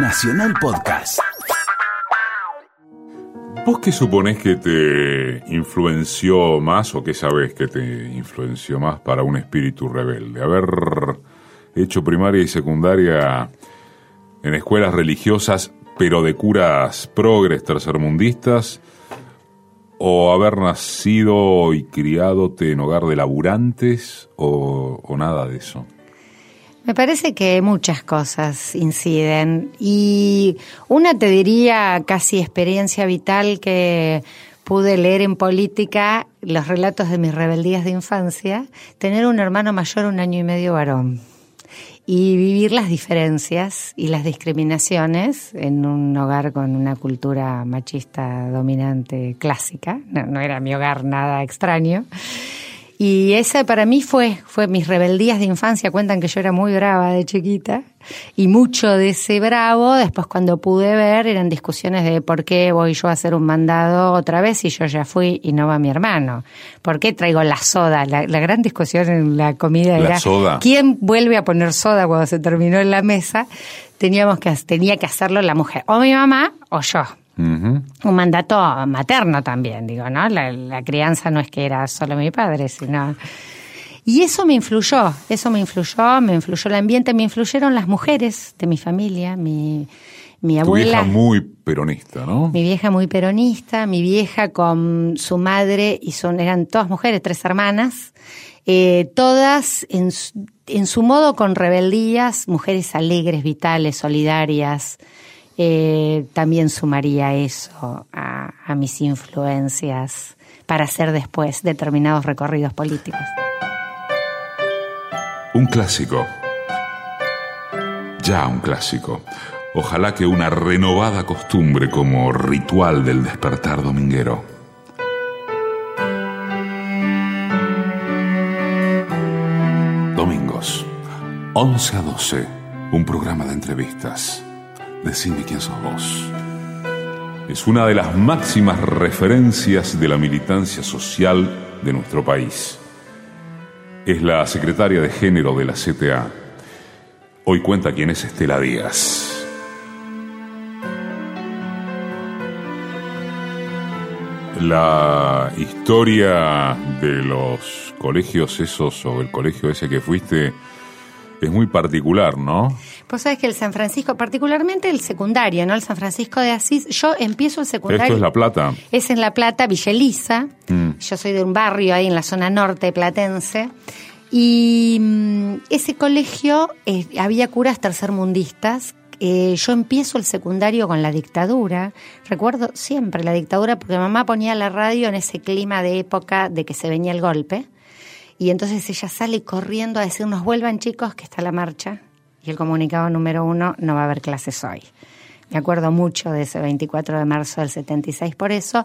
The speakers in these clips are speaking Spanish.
Nacional Podcast. ¿Vos qué suponés que te influenció más o qué sabés que te influenció más para un espíritu rebelde? Haber hecho primaria y secundaria en escuelas religiosas, pero de curas progres tercermundistas, o haber nacido y criadote en hogar de laburantes, o, o nada de eso. Me parece que muchas cosas inciden y una te diría casi experiencia vital que pude leer en política los relatos de mis rebeldías de infancia, tener un hermano mayor un año y medio varón y vivir las diferencias y las discriminaciones en un hogar con una cultura machista dominante clásica, no, no era mi hogar nada extraño. Y esa para mí fue, fue mis rebeldías de infancia. Cuentan que yo era muy brava de chiquita. Y mucho de ese bravo, después cuando pude ver, eran discusiones de por qué voy yo a hacer un mandado otra vez si yo ya fui y no va mi hermano. ¿Por qué traigo la soda? La, la gran discusión en la comida La era soda. quién vuelve a poner soda cuando se terminó en la mesa. Teníamos que, tenía que hacerlo la mujer, o mi mamá o yo Un mandato materno también, digo, ¿no? La, la crianza no es que era solo mi padre, sino... Y eso me influyó, eso me influyó, me influyó el ambiente, me influyeron las mujeres de mi familia, mi, mi Tu abuela. vieja muy peronista, ¿no? Mi vieja muy peronista, mi vieja con su madre y son eran todas mujeres, tres hermanas, eh, todas en, su- en su modo con rebeldías, mujeres alegres, vitales, solidarias. Eh, también sumaría eso a, a mis influencias para hacer después determinados recorridos políticos. Un clásico. Ya un clásico. Ojalá que una renovada costumbre como ritual del despertar dominguero. Domingos, 11 a 12, un programa de entrevistas. Decime quién sos vos. Es una de las máximas referencias de la militancia social de nuestro país es la secretaria de género de la CTA. Hoy cuenta quién es Estela Díaz. La historia de los colegios esos o el colegio ese que fuiste es muy particular, ¿no? Vos sabés que el San Francisco, particularmente el secundario, ¿no? El San Francisco de Asís, yo empiezo el secundario. Esto es La Plata. Es en La Plata, Villa Elisa. Mm. Yo soy de un barrio ahí en la zona norte platense. Y mm, ese colegio eh, había curas tercermundistas. Eh, yo empiezo el secundario con la dictadura. Recuerdo siempre la dictadura porque mamá ponía la radio en ese clima de época de que se venía el golpe. Y entonces ella sale corriendo a decirnos, vuelvan chicos, que está la marcha. Y el comunicado número uno, no va a haber clases hoy. Me acuerdo mucho de ese 24 de marzo del 76 por eso.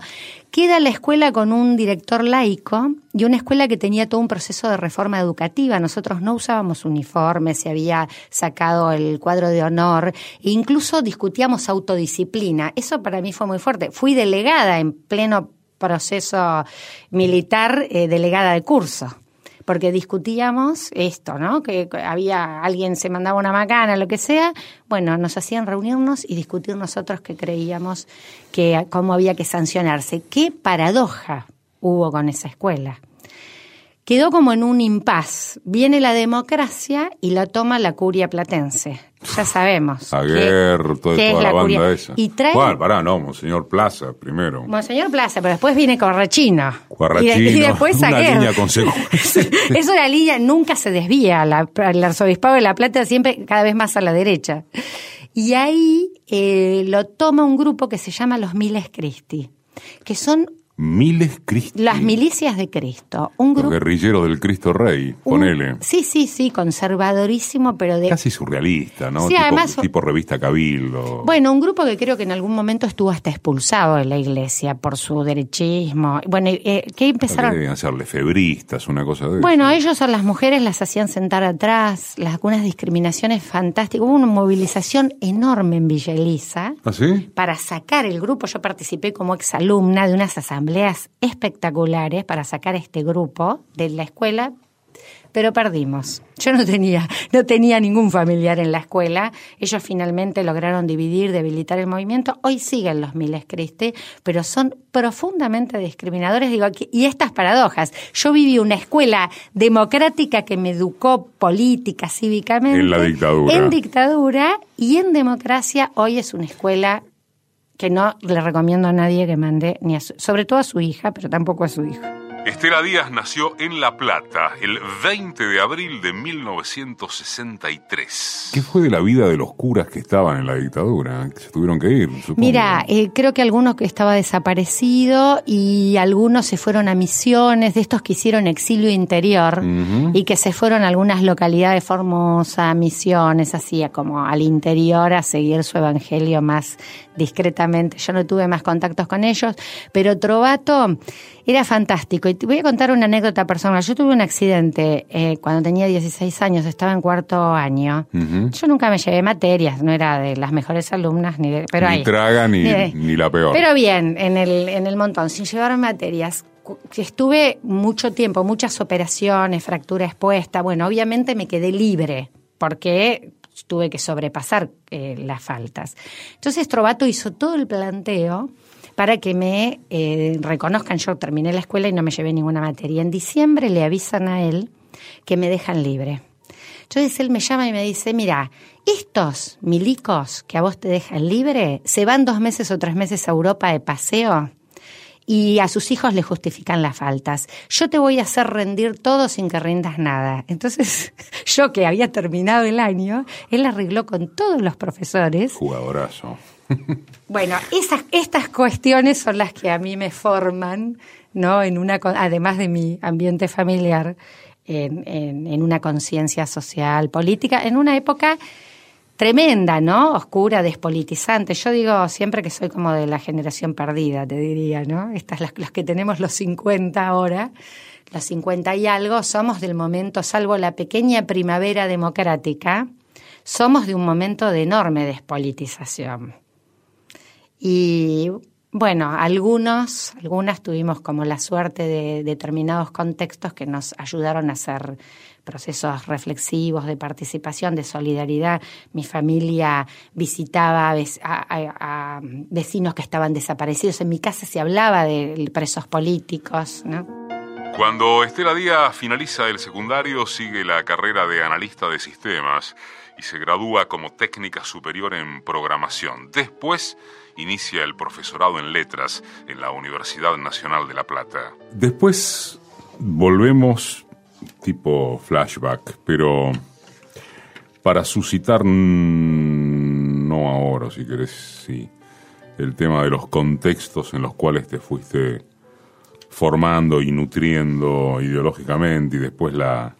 Queda la escuela con un director laico y una escuela que tenía todo un proceso de reforma educativa. Nosotros no usábamos uniformes, se había sacado el cuadro de honor e incluso discutíamos autodisciplina. Eso para mí fue muy fuerte. Fui delegada en pleno proceso militar, eh, delegada de curso porque discutíamos esto, ¿no? Que había alguien se mandaba una macana, lo que sea. Bueno, nos hacían reunirnos y discutir nosotros que creíamos que cómo había que sancionarse. Qué paradoja hubo con esa escuela. Quedó como en un impas. Viene la democracia y la toma la curia platense. Ya sabemos. Aguer, toda, la, la banda curia. esa. Y trae- ¿Cuál? Pará, no, Monseñor Plaza primero. Monseñor Plaza, pero después viene Corrachino. Guarrachino, y, de- y después una Saguer. línea es una línea, nunca se desvía. La, el arzobispado de La Plata siempre cada vez más a la derecha. Y ahí eh, lo toma un grupo que se llama los Miles Christi, que son Miles Cristi. las milicias de Cristo. Un grupo. guerrilleros del Cristo Rey, un- ponele. Sí, sí, sí, conservadorísimo, pero de. Casi surrealista, ¿no? Sí, tipo, además- tipo revista Cabildo. Bueno, un grupo que creo que en algún momento estuvo hasta expulsado de la iglesia por su derechismo. Bueno, eh, que empezaron. Debían ser lefebristas, una cosa de Bueno, eso. ellos a las mujeres las hacían sentar atrás, las, algunas discriminaciones fantásticas. Hubo una movilización enorme en Villa Elisa ¿Ah, sí? para sacar el grupo. Yo participé como exalumna de unas asambleas espectaculares para sacar este grupo de la escuela pero perdimos. Yo no tenía, no tenía ningún familiar en la escuela. Ellos finalmente lograron dividir, debilitar el movimiento. Hoy siguen los Miles Cristi, pero son profundamente discriminadores. Digo, y estas paradojas. Yo viví una escuela democrática que me educó política, cívicamente. En la dictadura. En dictadura y en democracia. Hoy es una escuela que no le recomiendo a nadie que mande, ni sobre todo a su hija, pero tampoco a su hijo. Estela Díaz nació en La Plata el 20 de abril de 1963. ¿Qué fue de la vida de los curas que estaban en la dictadura? Que se tuvieron que ir, supongo. Mira, eh, creo que algunos que estaba desaparecido y algunos se fueron a misiones, de estos que hicieron exilio interior y que se fueron a algunas localidades formosas, misiones, así como al interior a seguir su evangelio más discretamente. Yo no tuve más contactos con ellos, pero Trovato era fantástico. Y te voy a contar una anécdota personal. Yo tuve un accidente eh, cuando tenía 16 años, estaba en cuarto año. Yo nunca me llevé materias, no era de las mejores alumnas, ni de, pero ni traga ni, ni, la peor. Pero bien, en el, en el montón, sin llevar materias. Estuve mucho tiempo, muchas operaciones, fractura expuesta. Bueno, obviamente me quedé libre, porque tuve que sobrepasar eh, las faltas. Entonces Trovato hizo todo el planteo para que me eh, reconozcan. Yo terminé la escuela y no me llevé ninguna materia. En diciembre le avisan a él que me dejan libre. Entonces él me llama y me dice, mira, estos milicos que a vos te dejan libre se van dos meses o tres meses a Europa de paseo y a sus hijos le justifican las faltas. Yo te voy a hacer rendir todo sin que rindas nada. Entonces, yo que había terminado el año, él arregló con todos los profesores. Jugadorazo. Bueno, esas, estas cuestiones son las que a mí me forman, ¿no? En una, además de mi ambiente familiar, en, en, en una conciencia social, política, en una época tremenda, ¿no? Oscura, despolitizante. Yo digo siempre que soy como de la generación perdida, te diría, ¿no? Estas las, las que tenemos los 50 ahora, los 50 y algo, somos del momento, salvo la pequeña primavera democrática, somos de un momento de enorme despolitización. Y bueno, algunos, algunas tuvimos como la suerte de determinados contextos que nos ayudaron a hacer procesos reflexivos de participación, de solidaridad. Mi familia visitaba a, vecinos que estaban desaparecidos. En mi casa se hablaba de presos políticos, ¿no? Cuando Estela Díaz finaliza el secundario, sigue la carrera de analista de sistemas y se gradúa como técnica superior en programación. Después inicia el profesorado en letras en la Universidad Nacional de La Plata. Después volvemos tipo flashback, pero para suscitar, no ahora, si querés, sí, el tema de los contextos en los cuales te fuiste formando y nutriendo ideológicamente y después la,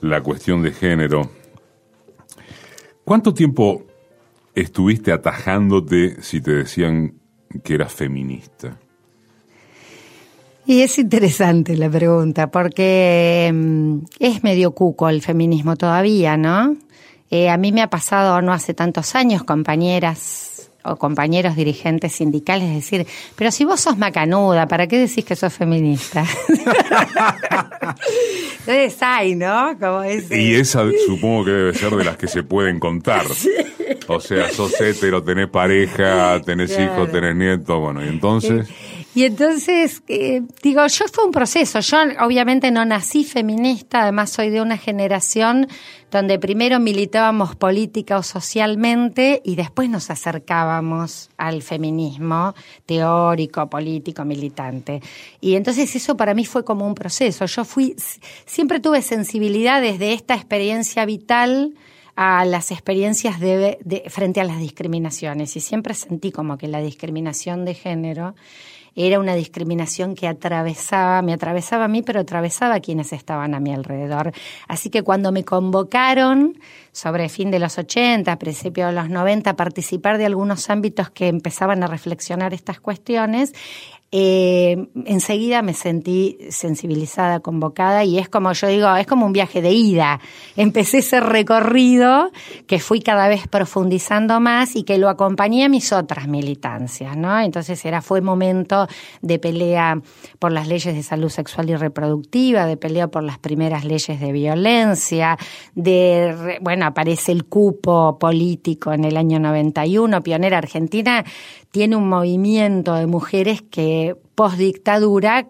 la cuestión de género. ¿Cuánto tiempo estuviste atajándote si te decían que eras feminista? Y es interesante la pregunta, porque mm, es medio cuco el feminismo todavía, ¿no? Eh, a mí me ha pasado no hace tantos años, compañeras o compañeros dirigentes sindicales decir, pero si vos sos macanuda, ¿para qué decís que sos feminista? Entonces hay, ¿no? Como Y esa supongo que debe ser de las que se pueden contar. O sea, sos hetero, tenés pareja, tenés hijos, tenés nietos, bueno, y entonces... Y entonces, eh, digo, yo fue un proceso. Yo obviamente no nací feminista, además soy de una generación donde primero militábamos política o socialmente y después nos acercábamos al feminismo teórico, político, militante. Y entonces eso para mí fue como un proceso. Yo fui, siempre tuve sensibilidad desde esta experiencia vital a las experiencias de, frente a las discriminaciones y siempre sentí como que la discriminación de género era una discriminación que atravesaba, me atravesaba a mí, pero atravesaba a quienes estaban a mi alrededor. Así que cuando me convocaron sobre fin de los 80, principio de los 90, a participar de algunos ámbitos que empezaban a reflexionar estas cuestiones, eh, enseguida me sentí sensibilizada, convocada y es como yo digo, es como un viaje de ida. Empecé ese recorrido que fui cada vez profundizando más y que lo acompañé a mis otras militancias, ¿no? Entonces era, fue momento de pelea por las leyes de salud sexual y reproductiva, de pelea por las primeras leyes de violencia, de, bueno, aparece el cupo político en el año 91, pionera argentina, tiene un movimiento de mujeres que post dictadura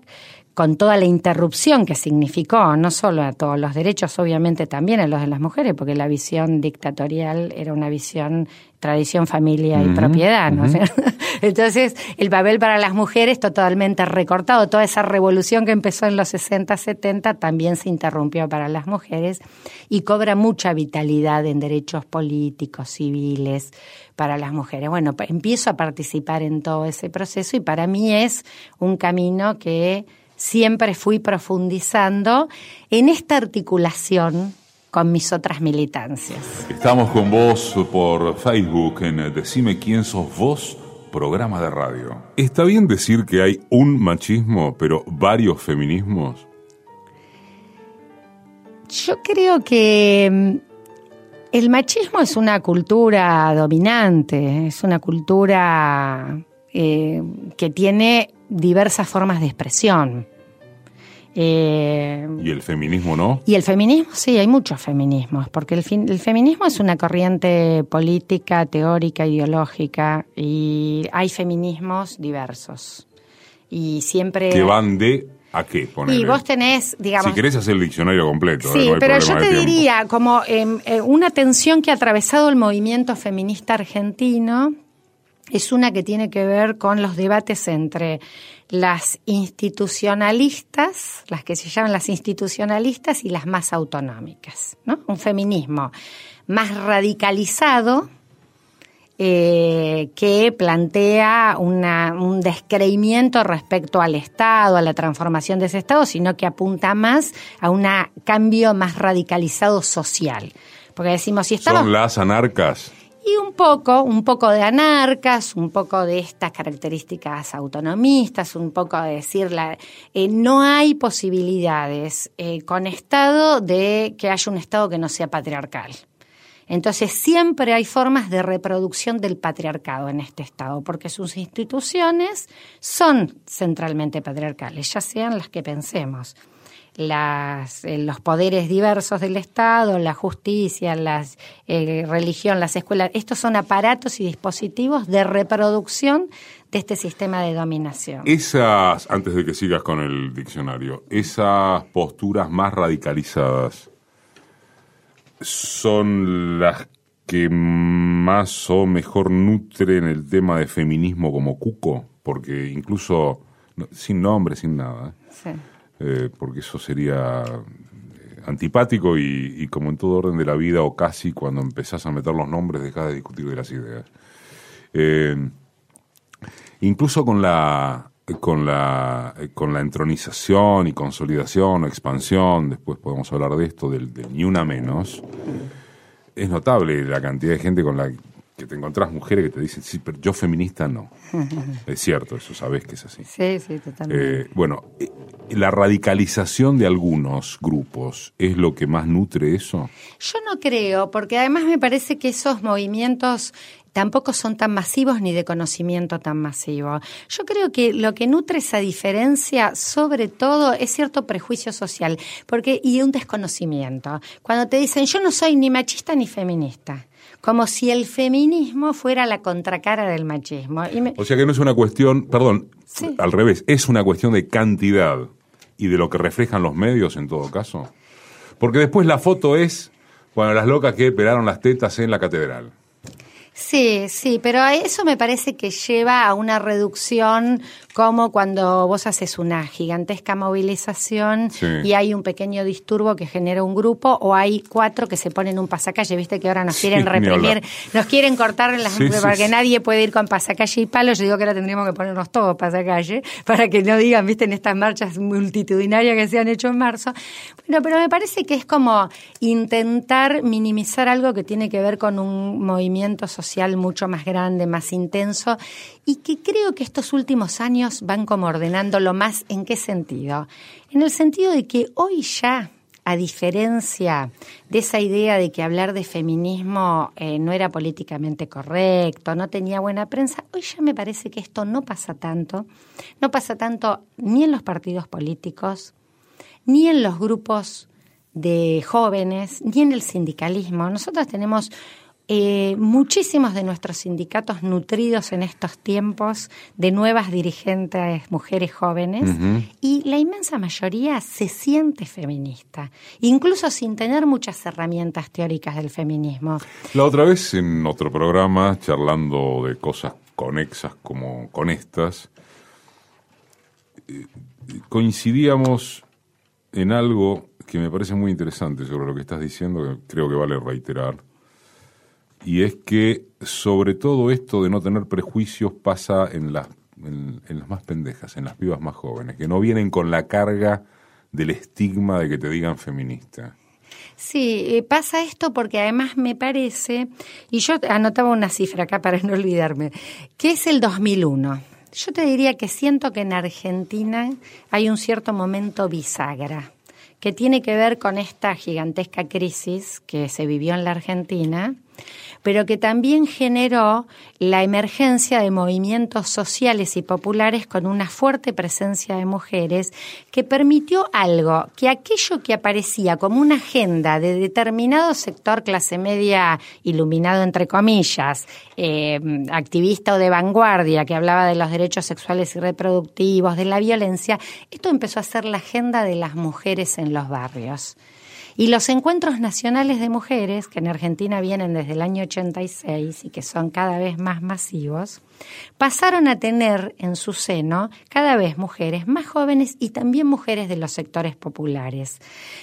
con toda la interrupción que significó, no solo a todos los derechos, obviamente también a los de las mujeres, porque la visión dictatorial era una visión tradición, familia y propiedad, ¿no? Entonces, el papel para las mujeres totalmente recortado, toda esa revolución que empezó en los 60, 70 también se interrumpió para las mujeres y cobra mucha vitalidad en derechos políticos, civiles para las mujeres. Bueno, empiezo a participar en todo ese proceso y para mí es un camino que siempre fui profundizando en esta articulación con mis otras militancias. Estamos con vos por Facebook en Decime quién sos vos, programa de radio. ¿Está bien decir que hay un machismo, pero varios feminismos? Yo creo que mm, el machismo es una cultura dominante, es una cultura eh, que tiene diversas formas de expresión. Eh, ¿Y el feminismo no? Y el feminismo, sí, hay muchos feminismos, porque el, el feminismo es una corriente política, teórica, ideológica, y hay feminismos diversos. Y siempre... Que van de ¿A qué? Y vos tenés, digamos... Si querés hacer el diccionario completo. Sí, pero yo te diría, como em, eh, una tensión que ha atravesado el movimiento feminista argentino, es una que tiene que ver con los debates entre las institucionalistas, las que se llaman las institucionalistas y las más autonómicas, ¿no? Un feminismo más radicalizado eh, que plantea un descreimiento respecto al Estado, a la transformación de ese Estado, sino que apunta más a un cambio más radicalizado social. Porque decimos, si estamos... Son las anarcas. Y un poco, un poco de anarcas, un poco de estas características autonomistas, un poco de decir, eh, no hay posibilidades eh, con Estado de que haya un Estado que no sea patriarcal. Entonces siempre hay formas de reproducción del patriarcado en este Estado, porque sus instituciones son centralmente patriarcales, ya sean las que pensemos las, eh, los poderes diversos del Estado, la justicia, la eh, religión, las escuelas, estos son aparatos y dispositivos de reproducción de este sistema de dominación. Esas, antes de que sigas con el diccionario, esas posturas más radicalizadas son las que más o mejor nutren el tema de feminismo como cuco, porque incluso sin nombre, sin nada. Sí eh, porque eso sería eh, antipático y, como en todo orden de la vida o casi cuando empezás a meter los nombres dejas de discutir de las ideas. Eh, incluso con la con la con la entronización y consolidación o expansión, después podemos hablar de esto, del, del ni una menos, es notable la cantidad de gente con la que te encontrás mujeres que te dicen, sí, pero yo feminista no. es cierto, eso sabes que es así. Sí, sí, totalmente. Eh, bueno, eh, ¿la radicalización de algunos grupos es lo que más nutre eso? Yo no creo, porque además me parece que esos movimientos tampoco son tan masivos ni de conocimiento tan masivo. Yo creo que lo que nutre esa diferencia, sobre todo, es cierto prejuicio social, porque y un desconocimiento. Cuando te dicen yo no soy ni machista ni feminista como si el feminismo fuera la contracara del machismo. O sea que no es una cuestión, perdón, al revés, es una cuestión de cantidad y de lo que reflejan los medios en todo caso. Porque después la foto es, bueno, las locas que pelaron las tetas en la catedral. Sí, sí, pero eso me parece que lleva a una reducción como cuando vos haces una gigantesca movilización y hay un pequeño disturbo que genera un grupo o hay cuatro que se ponen un pasacalle, viste que ahora nos quieren reprimir, nos quieren cortar las para que nadie puede ir con pasacalle y palos, yo digo que ahora tendríamos que ponernos todos pasacalle para que no digan, viste, en estas marchas multitudinarias que se han hecho en marzo. Bueno, pero me parece que es como intentar minimizar algo que tiene que ver con un movimiento social mucho más grande, más intenso, y que creo que estos últimos años van como ordenándolo más. ¿En qué sentido? En el sentido de que hoy ya a diferencia de esa idea de que hablar de feminismo eh, no era políticamente correcto, no tenía buena prensa, hoy ya me parece que esto no pasa tanto, no pasa tanto ni en los partidos políticos, ni en los grupos de jóvenes, ni en el sindicalismo. Nosotros tenemos eh, muchísimos de nuestros sindicatos nutridos en estos tiempos de nuevas dirigentes mujeres jóvenes y la inmensa mayoría se siente feminista, incluso sin tener muchas herramientas teóricas del feminismo. La otra vez en otro programa, charlando de cosas conexas como con estas, eh, coincidíamos en algo que me parece muy interesante sobre lo que estás diciendo, que creo que vale reiterar y es que sobre todo esto de no tener prejuicios pasa en las, en, las más pendejas, en las pibas más jóvenes, que no vienen con la carga del estigma de que te digan feminista. Sí, eh, pasa esto porque además me parece, y yo anotaba una cifra acá para no olvidarme, que es el 2001. Yo te diría que siento que en Argentina hay un cierto momento bisagra, que tiene que ver con esta gigantesca crisis que se vivió en la Argentina, pero que también generó la emergencia de movimientos sociales y populares con una fuerte presencia de mujeres que permitió algo, que aquello que aparecía como una agenda de determinado sector clase media iluminado entre comillas, eh, activista o de vanguardia que hablaba de los derechos sexuales y reproductivos, de la violencia, esto empezó a ser la agenda de las mujeres en los barrios. Y los encuentros nacionales de mujeres, que en Argentina vienen desde el año 86 y que son cada vez más masivos, pasaron a tener en su seno cada vez mujeres más jóvenes y también mujeres de los sectores populares.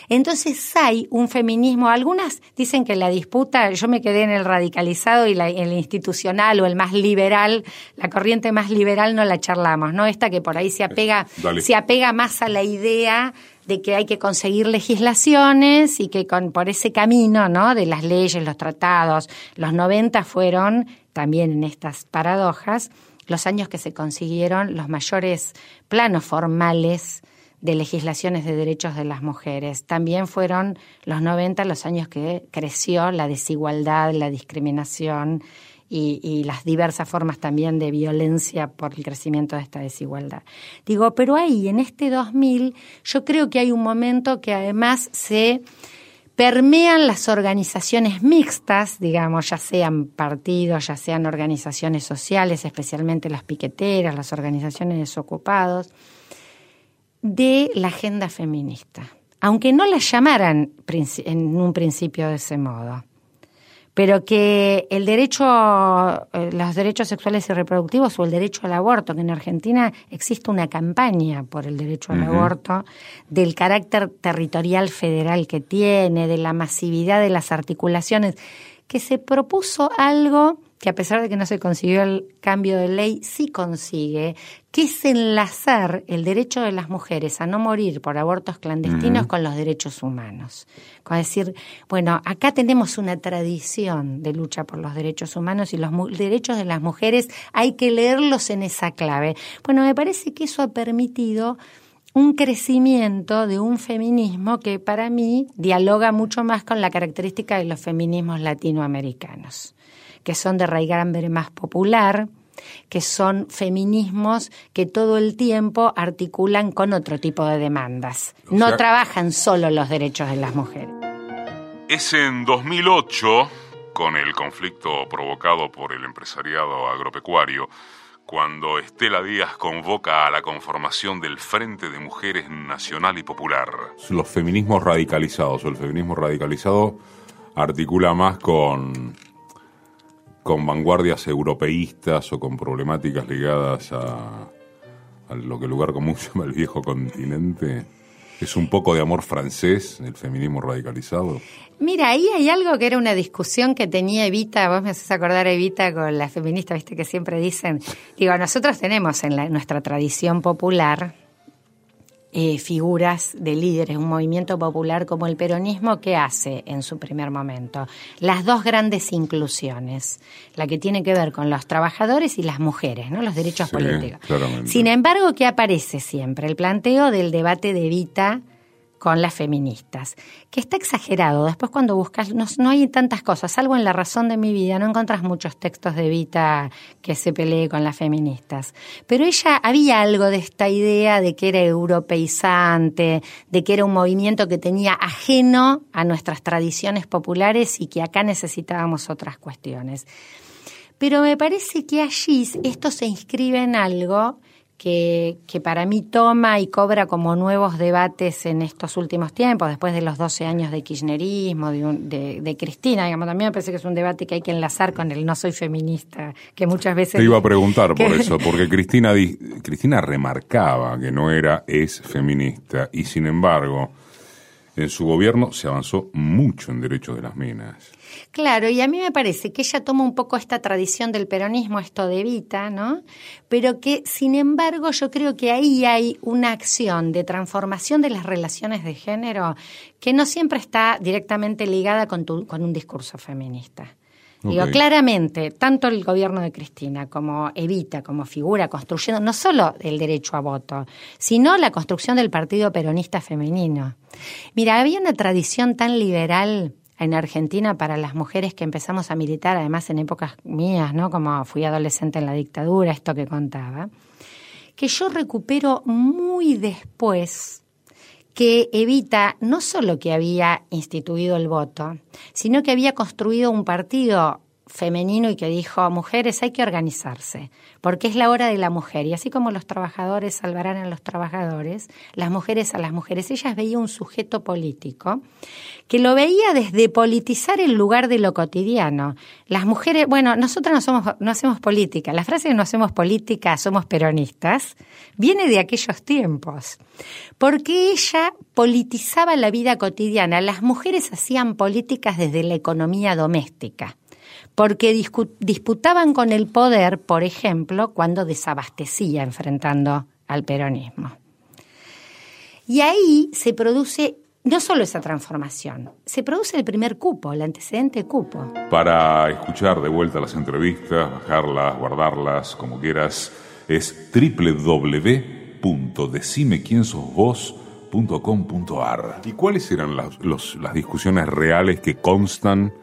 Entonces hay un feminismo, algunas dicen que la disputa, yo me quedé en el radicalizado y el institucional o el más liberal, la corriente más liberal no la charlamos, ¿no? Esta que por ahí se apega, se apega más a la idea de que hay que conseguir legislaciones y que por ese camino ¿no? de las leyes, los tratados, los 90 fueron también en estas paradojas los años que se consiguieron los mayores planos formales de legislaciones de derechos de las mujeres. También fueron los 90 los años que creció la desigualdad, la discriminación y, las diversas formas también de violencia por el crecimiento de esta desigualdad. Digo, pero ahí, en este 2000, yo creo que hay un momento que además se permean las organizaciones mixtas, digamos, ya sean partidos, ya sean organizaciones sociales, especialmente las piqueteras, las organizaciones desocupados, de la agenda feminista, aunque no la llamaran en un principio de ese modo pero que el derecho, eh, los derechos sexuales y reproductivos o el derecho al aborto, que en Argentina existe una campaña por el derecho al aborto, del carácter territorial federal que tiene, de la masividad de las articulaciones, que se propuso algo que a pesar de que no se consiguió el cambio de ley, sí consigue, que es enlazar el derecho de las mujeres a no morir por abortos clandestinos con los derechos humanos. Con decir, bueno, acá tenemos una tradición de lucha por los derechos humanos y los derechos de las mujeres hay que leerlos en esa clave. Bueno, me parece que eso ha permitido un crecimiento de un feminismo que para mí dialoga mucho más con la característica de los feminismos latinoamericanos que son de raigambre más popular, que son feminismos que todo el tiempo articulan con otro tipo de demandas. no trabajan solo los derechos de las mujeres. Es en 2008, con el conflicto provocado por el empresariado agropecuario, cuando Estela Díaz convoca a la conformación del Frente de Mujeres Nacional y Popular. Los feminismos radicalizados o el feminismo radicalizado articula más con con vanguardias europeístas o con problemáticas ligadas a, lo que el lugar común llama el viejo continente? ¿Es un poco de amor francés, el feminismo radicalizado? Mira, ahí hay algo que era una discusión que tenía Evita, vos me haces acordar Evita con la feminista, viste que siempre dicen, digo, nosotros tenemos en nuestra tradición popular eh, figuras de líderes, un movimiento popular como el peronismo, ¿qué hace en su primer momento? Las dos grandes inclusiones, la que tiene que ver con los trabajadores y las mujeres, ¿no? los derechos políticos. Sin embargo, ¿qué aparece siempre? El planteo del debate de Evita con las feministas, que está exagerado. Después cuando buscas, no, hay tantas cosas, salvo en La razón de mi vida, no encuentras muchos textos de Evita que se pelee con las feministas. Pero ella había algo de esta idea de que era europeizante, de que era un movimiento que tenía ajeno a nuestras tradiciones populares y que acá necesitábamos otras cuestiones. Pero me parece que allí esto se inscribe en algo que, para mí toma y cobra como nuevos debates en estos últimos tiempos, después de los 12 años de kirchnerismo, de, de, Cristina, digamos, también me parece que es un debate que hay que enlazar con el no soy feminista, que muchas veces... Te iba a preguntar por eso, porque Cristina, Cristina remarcaba que no era, es feminista, y sin embargo, en su gobierno se avanzó mucho en derechos de las minas. Claro, y a mí me parece que ella toma un poco esta tradición del peronismo, esto de Evita, ¿no? Pero que, sin embargo, yo creo que ahí hay una acción de transformación de las relaciones de género que no siempre está directamente ligada con, con un discurso feminista. Digo, claramente, tanto el gobierno de Cristina como Evita, como figura, construyendo no solo el derecho a voto, sino la construcción del Partido Peronista Femenino. Mira, había una tradición tan liberal en Argentina para las mujeres que empezamos a militar, además en épocas mías, ¿no? Como fui adolescente en la dictadura, esto que contaba, que yo recupero muy después que Evita no solo que había instituido el voto, sino que había construido un partido femenino y que dijo, mujeres, hay que organizarse, porque es la hora de la mujer. Y así como los trabajadores salvarán a los trabajadores, las mujeres a las mujeres. Ellas veía un sujeto político que lo veía desde politizar el lugar de lo cotidiano. Las mujeres, bueno, nosotros no, somos, no hacemos política. La frase no hacemos política, somos peronistas, viene de aquellos tiempos. Porque ella politizaba la vida cotidiana. Las mujeres hacían políticas desde la economía doméstica porque disputaban con el poder, por ejemplo, cuando desabastecía enfrentando al peronismo. Y ahí se produce no solo esa transformación, se produce el primer cupo, el antecedente cupo. Para escuchar de vuelta las entrevistas, bajarlas, guardarlas, como quieras, es www.decimequiensosvos.com.ar. ¿Y cuáles eran las, las discusiones reales que constan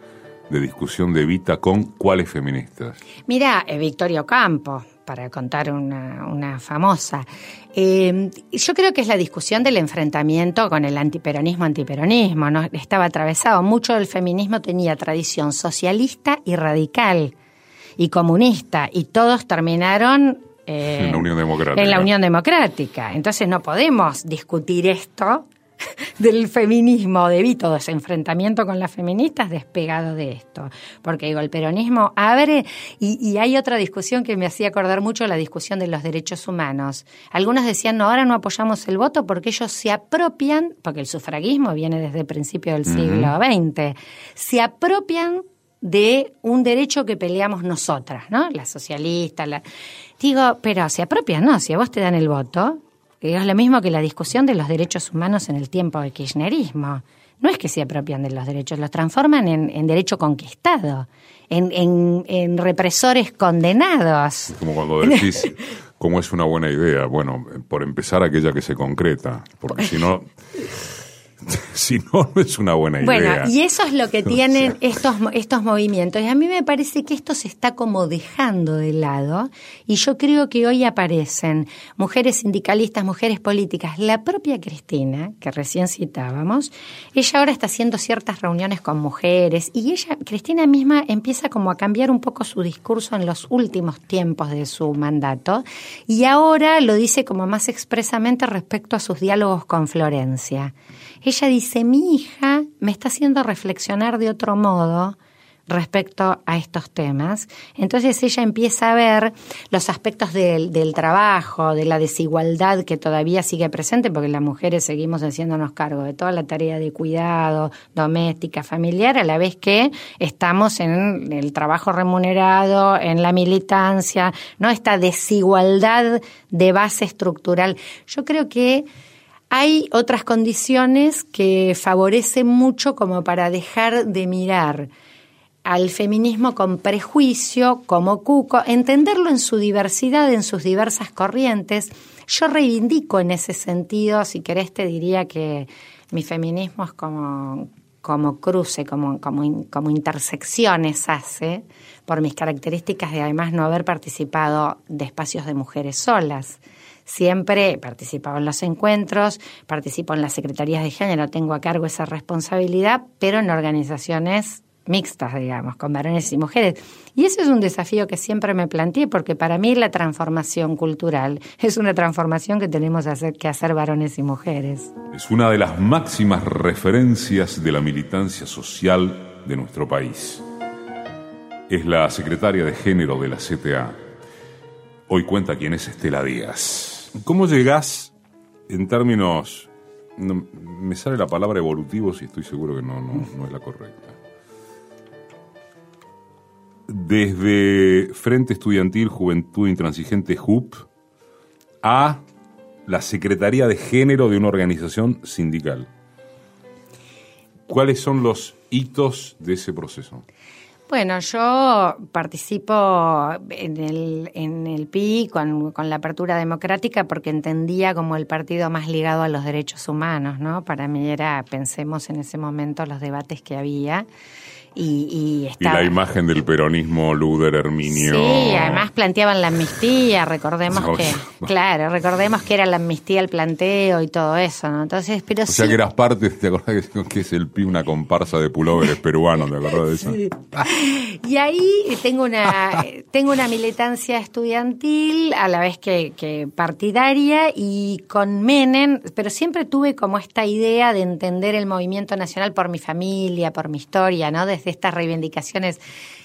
de discusión de Vita con cuáles feministas? Mira, eh, Victorio Campo, para contar una, famosa. Eh, yo creo que es la discusión del enfrentamiento con el antiperonismo-antiperonismo. ¿no? Estaba atravesado. Mucho del feminismo tenía tradición socialista y radical y comunista, y todos terminaron eh, en la Unión Democrática. En la Unión Democrática. Entonces no podemos discutir esto del feminismo, de Vito, ese enfrentamiento con las feministas despegado de esto. Porque digo, el peronismo abre, y, hay otra discusión que me hacía acordar mucho, la discusión de los derechos humanos. Algunos decían, no, ahora no apoyamos el voto porque ellos se apropian, porque el sufragismo viene desde el principio del siglo XX, se apropian de un derecho que peleamos nosotras, ¿no? Las socialistas, la... Digo, pero se apropian, ¿no? Si a vos te dan el voto, es lo mismo que la discusión de los derechos humanos en el tiempo del kirchnerismo. No es que se apropian de los derechos, los transforman en, derecho conquistado, en, represores condenados. Como cuando decís, ¿cómo es una buena idea? Bueno, por empezar aquella que se concreta, porque si no... si no, no es una buena idea. Bueno, y eso es lo que tienen estos, estos movimientos. Y a mí me parece que esto se está como dejando de lado. Y yo creo que hoy aparecen mujeres sindicalistas, mujeres políticas. La propia Cristina, que recién citábamos, ella ahora está haciendo ciertas reuniones con mujeres. Y ella, Cristina misma, empieza como a cambiar un poco su discurso en los últimos tiempos de su mandato. Y ahora lo dice como más expresamente respecto a sus diálogos con Florencia ella dice, mi hija me está haciendo reflexionar de otro modo respecto a estos temas. Entonces ella empieza a ver los aspectos del, trabajo, de la desigualdad que todavía sigue presente, porque las mujeres seguimos haciéndonos cargo de toda la tarea de cuidado doméstica, familiar, a la vez que estamos en el trabajo remunerado, en la militancia, ¿no? Esta desigualdad de base estructural. Yo creo que hay otras condiciones que favorecen mucho como para dejar de mirar al feminismo con prejuicio, como cuco, entenderlo en su diversidad, en sus diversas corrientes. Yo reivindico en ese sentido, si querés te diría que mi feminismo es como, como cruce, como, como, como intersecciones hace, por mis características de además no haber participado de espacios de mujeres solas. Siempre he participado en los encuentros, participo en las secretarías de género, tengo a cargo esa responsabilidad, pero en organizaciones mixtas, digamos, con varones y mujeres. Y ese es un desafío que siempre me planteé, porque para mí la transformación cultural es una transformación que tenemos que hacer varones y mujeres. Es una de las máximas referencias de la militancia social de nuestro país. Es la secretaria de género de la CTA. Hoy cuenta quién es Estela Díaz. ¿Cómo llegás en términos... me sale la palabra evolutivo si estoy seguro que no, no es la correcta desde Frente Estudiantil Juventud Intransigente JUP a la Secretaría de Género de una organización sindical. ¿Cuáles son los hitos de ese proceso? Bueno, yo participo en el, en el PI con, la apertura democrática porque entendía como el partido más ligado a los derechos humanos, ¿no? Para mí era, pensemos en ese momento, los debates que había y, y, la imagen del peronismo Luder Herminio. Sí, además planteaban la amnistía, recordemos que, claro, recordemos que era la amnistía el planteo y todo eso, ¿no? Entonces, pero o sea que eras parte, ¿te acordás que, es el pi una comparsa de pulóveres peruanos, ¿te acordás de eso? Sí. Y ahí tengo una, tengo una militancia estudiantil a la vez que, que partidaria y con Menem, pero siempre tuve como esta idea de entender el movimiento nacional por mi familia, por mi historia, ¿no? Desde estas reivindicaciones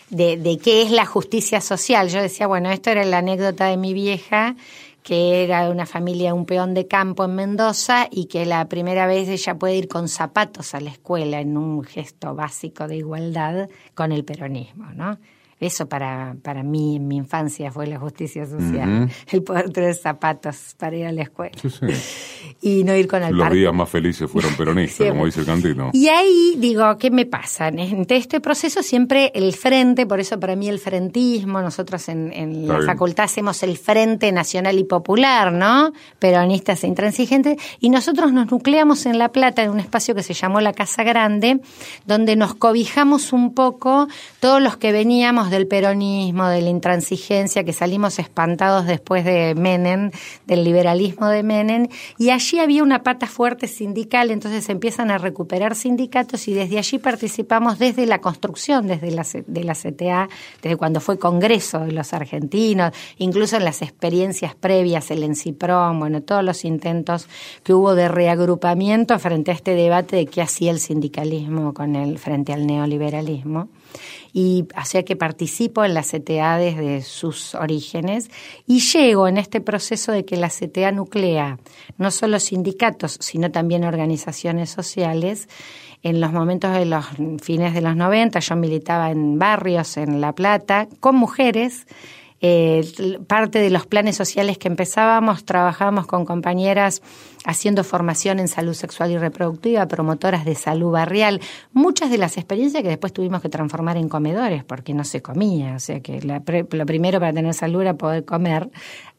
de, qué es la justicia social. Yo decía, bueno, esto era la anécdota de mi vieja que era de una familia, un peón de campo en Mendoza y que la primera vez ella puede ir con zapatos a la escuela en un gesto básico de igualdad con el peronismo, ¿no? Eso para, para mí en mi infancia fue la justicia social, el poder tener zapatos para ir a la escuela. Y no ir con el Los días más felices fueron peronistas, como dice el cantino. Y ahí digo, ¿qué me pasa? En este proceso siempre el frente, por eso para mí el frentismo, nosotros en, en la facultad hacemos el Frente Nacional y Popular, ¿no? Peronistas e intransigentes, y nosotros nos nucleamos en La Plata, en un espacio que se llamó la Casa Grande, donde nos cobijamos un poco todos los que veníamos del peronismo, de la intransigencia, que salimos espantados después de Menem, del liberalismo de Menem, y allí había una pata fuerte sindical, entonces empiezan a recuperar sindicatos y desde allí participamos desde la construcción, desde la, de la CTA, desde cuando fue Congreso de los argentinos, incluso en las experiencias previas, el ENCIPROM, bueno, todos los intentos que hubo de reagrupamiento frente a este debate de qué hacía el sindicalismo con el frente al neoliberalismo y hacía que participo en la CTA desde sus orígenes y llego en este proceso de que la CTA nuclea no solo sindicatos, sino también organizaciones sociales. En los momentos de los fines de los 90 yo militaba en barrios en La Plata con mujeres eh, parte de los planes sociales que empezábamos, trabajábamos con compañeras haciendo formación en salud sexual y reproductiva, promotoras de salud barrial, muchas de las experiencias que después tuvimos que transformar en comedores porque no se comía, o sea que lo primero para tener salud era poder comer,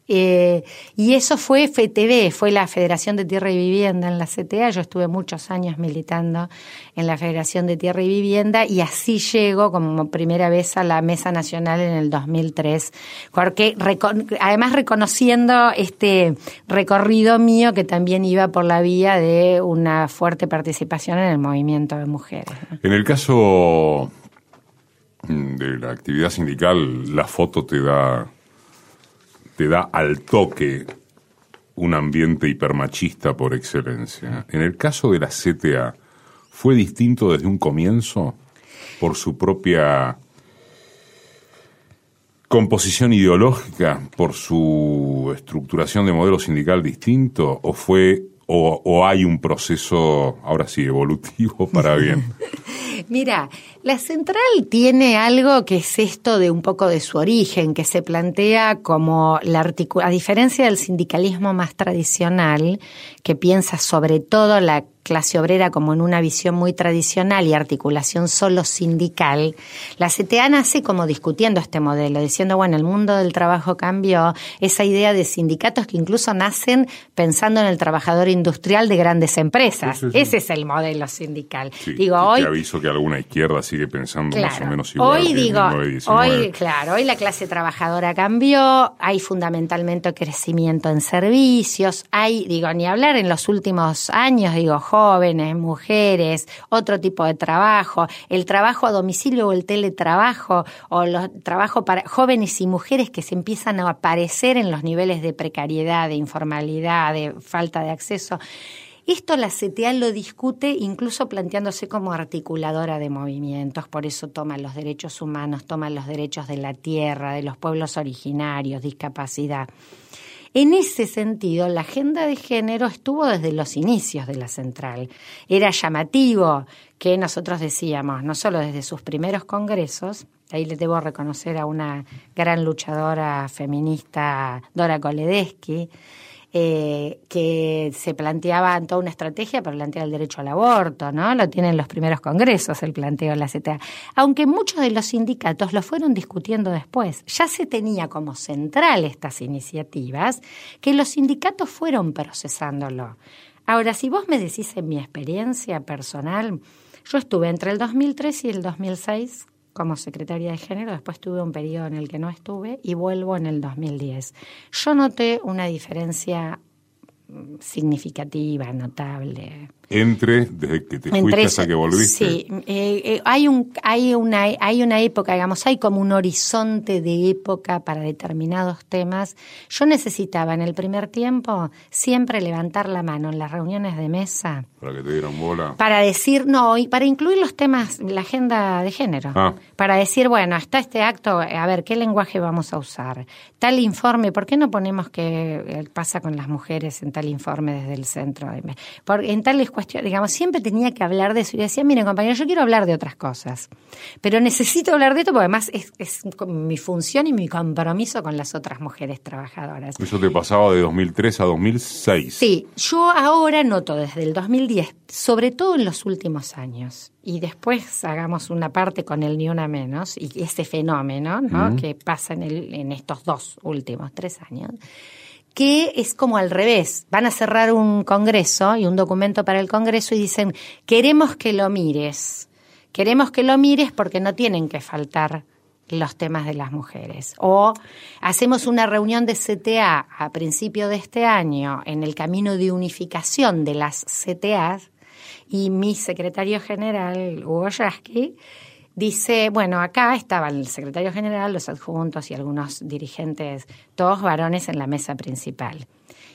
eh, y eso fue FTV, fue la Federación de Tierra y Vivienda en la CTA. Yo estuve muchos años militando en la Federación de Tierra y Vivienda y así llego como primera vez a la Mesa Nacional en el 2003, porque además reconociendo este recorrido mío que también iba por la vía de una fuerte participación en el movimiento de mujeres. En el caso de la actividad sindical, la foto te da te da al toque un ambiente hipermachista por excelencia. En el caso de la CTA, ¿fue distinto desde un comienzo por su propia composición ideológica, por su estructuración de modelo sindical distinto, o fue o, hay un proceso, ahora sí, evolutivo para bien? Mira, La central tiene algo que es esto de un poco de su origen, que se plantea como la a diferencia del sindicalismo más tradicional, que piensa sobre todo la clase obrera como en una visión muy tradicional y articulación solo sindical, la CTA nace como discutiendo este modelo, diciendo, bueno, el mundo del trabajo cambió, esa idea de sindicatos que incluso nacen pensando en el trabajador industrial de grandes empresas. Ese es el modelo sindical. digo, hoy... Te aviso que alguna izquierda sigue pensando más o menos igual. Hoy digo, hoy, claro, hoy la clase trabajadora cambió, hay fundamentalmente crecimiento en servicios, hay, digo, ni hablar en los últimos años, digo, jóvenes, mujeres, otro tipo de trabajo, el trabajo a domicilio o el teletrabajo, o los trabajo para jóvenes y mujeres que se empiezan a aparecer en los niveles de precariedad, de informalidad, de falta de acceso. Esto la CTA lo discute incluso planteándose como articuladora de movimientos, por eso toma los derechos humanos, toma los derechos de la tierra, de los pueblos originarios, discapacidad. En ese sentido, la agenda de género estuvo desde los inicios de la central. Era llamativo que nosotros decíamos, no solo desde sus primeros congresos, ahí le debo reconocer a una gran luchadora feminista, Dora Koledesky, eh, que se planteaba toda una estrategia para plantear el derecho al aborto, ¿no? Lo tienen los primeros congresos el planteo de la CTA. Aunque muchos de los sindicatos lo fueron discutiendo después. Ya se tenía como central estas iniciativas que los sindicatos fueron procesándolo. Ahora, si vos me decís en mi experiencia personal, yo estuve entre el 2003 y el 2006 como secretaria de género, después tuve un periodo en el que no estuve y vuelvo en el 2010. Yo noté una diferencia mm, significativa, notable entre desde que te fuiste hasta que volviste. Sí, eh, eh, hay, un, hay, una, hay una época, digamos, hay como un horizonte de época para determinados temas. Yo necesitaba en el primer tiempo siempre levantar la mano en las reuniones de mesa. Para que te dieran bola. Para decir, no, y para incluir los temas, la agenda de género. Ah. Para decir, bueno, está este acto, a ver, ¿qué lenguaje vamos a usar? Tal informe, ¿por qué no ponemos qué pasa con las mujeres en tal informe desde el centro? Porque en tales digamos, siempre tenía que hablar de eso. Y decía, miren compañero, yo quiero hablar de otras cosas, pero necesito hablar de esto porque además es, es mi función y mi compromiso con las otras mujeres trabajadoras. Eso te pasaba de 2003 a 2006. Sí, yo ahora noto desde el 2010, sobre todo en los últimos años, y después hagamos una parte con el ni una menos y ese fenómeno ¿no? que pasa en, el, en estos dos últimos tres años que es como al revés. Van a cerrar un congreso y un documento para el congreso y dicen, queremos que lo mires. Queremos que lo mires porque no tienen que faltar los temas de las mujeres. O hacemos una reunión de CTA a principio de este año en el camino de unificación de las CTAs y mi secretario general, Hugo Yasky, Dice, bueno, acá estaban el secretario general, los adjuntos y algunos dirigentes, todos varones en la mesa principal.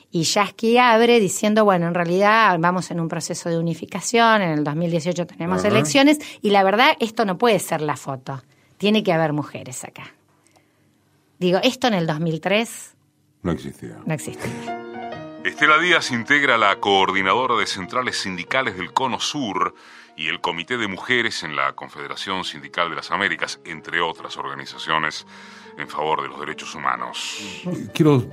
Y Yasky abre diciendo, bueno, en realidad vamos en un proceso de unificación, en el 2018 tenemos elecciones, y la verdad, esto no puede ser la foto. Tiene que haber mujeres acá. Digo, esto en el 2003... No existía. No existía. Estela Díaz integra la coordinadora de centrales sindicales del Cono Sur y el Comité de Mujeres en la Confederación Sindical de las Américas, entre otras organizaciones en favor de los derechos humanos. Quiero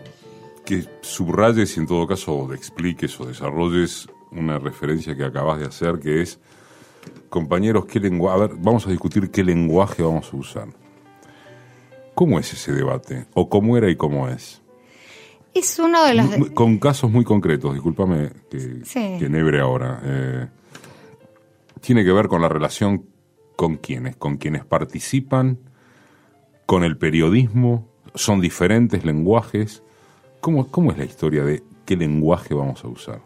que subrayes y en todo caso expliques o desarrolles una referencia que acabas de hacer que es, compañeros, qué lenguaje, a ver, vamos a discutir qué lenguaje vamos a usar. ¿Cómo es ese debate? ¿O cómo era y cómo es? Es uno de los... Con casos muy concretos, discúlpame que, que nebre ahora. Eh, tiene que ver con la relación con quienes, con quienes participan, con el periodismo, son diferentes lenguajes. ¿Cómo, cómo es la historia de qué lenguaje vamos a usar?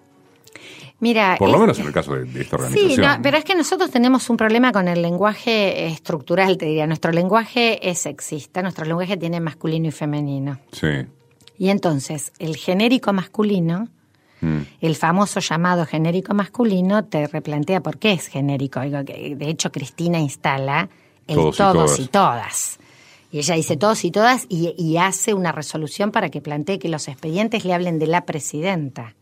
Mira, por lo menos en el caso de, esta organización. Sí, pero es que nosotros tenemos un problema con el lenguaje estructural, te diría. Nuestro lenguaje es sexista, nuestro lenguaje tiene masculino y femenino. Sí. Y entonces, el genérico masculino Mm. El famoso llamado genérico masculino te replantea por qué es genérico. De hecho, Cristina instala el todos, y, todas. y ella dice todos y todas y, hace una resolución para que plantee que los expedientes le hablen de la presidenta.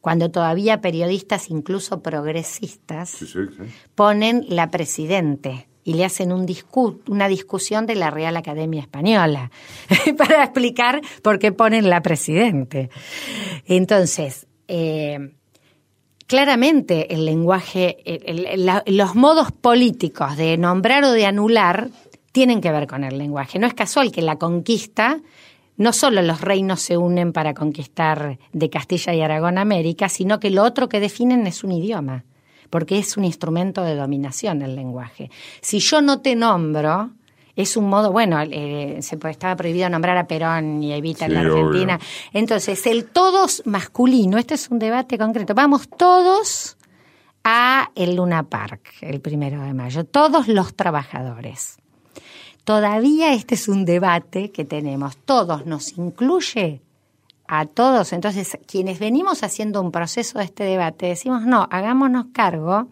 Cuando todavía periodistas, incluso progresistas, ponen la presidente y le hacen un una discusión de la Real Academia Española para explicar por qué ponen la presidente. Entonces, eh, claramente el lenguaje, los modos políticos de nombrar o de anular tienen que ver con el lenguaje. No es casual que la conquista, no solo los reinos se unen para conquistar de Castilla y Aragón América, sino que lo otro que definen es un idioma, porque es un instrumento de dominación el lenguaje. Si yo no te nombro, es un modo, bueno, eh, se estaba prohibido nombrar a Perón y a Evita en la Argentina. Entonces, el todos masculino, este es un debate concreto. Vamos todos a el Luna Park el primero de mayo, todos los trabajadores. Todavía este es un debate que tenemos. Todos nos incluye a todos. Entonces, quienes venimos haciendo un proceso de este debate, decimos, no, hagámonos cargo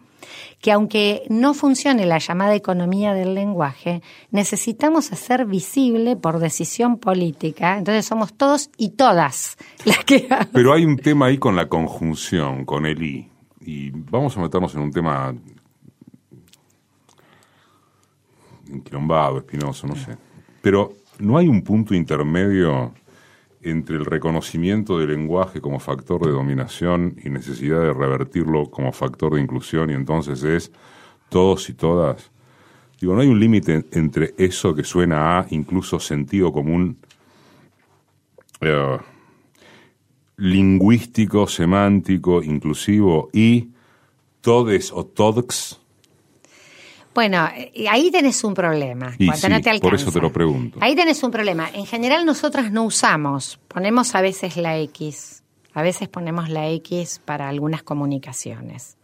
que aunque no funcione la llamada economía del lenguaje, necesitamos hacer visible por decisión política, entonces somos todos y todas las que... Pero hay un tema ahí con la conjunción, con el I, y vamos a meternos en un tema enquilombado, espinoso, no sé. Pero no hay un punto intermedio entre el reconocimiento del lenguaje como factor de dominación y necesidad de revertirlo como factor de inclusión y entonces es todos y todas. Digo, no hay un límite entre eso que suena a incluso sentido común eh, lingüístico, semántico, inclusivo y todes o tods bueno, eh, ahí tenés un problema. Y por eso te lo pregunto. Ahí tenés un problema. En general nosotras no usamos, ponemos a veces la X, a veces ponemos la X para algunas comunicaciones.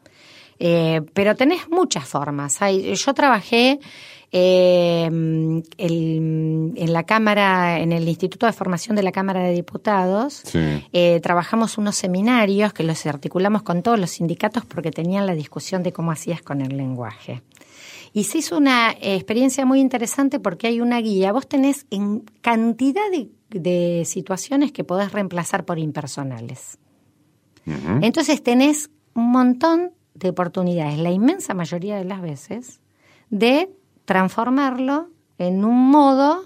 Eh, pero tenés muchas formas. yo trabajé eh, en la Cámara, en el Instituto de Formación de la Cámara de Diputados. trabajamos unos seminarios que los articulamos con todos los sindicatos porque tenían la discusión de cómo hacías con el lenguaje. Y se hizo una experiencia muy interesante porque hay una guía. Vos tenés en cantidad de, situaciones que podés reemplazar por impersonales. Entonces tenés un montón de oportunidades, la inmensa mayoría de las veces, de transformarlo en un modo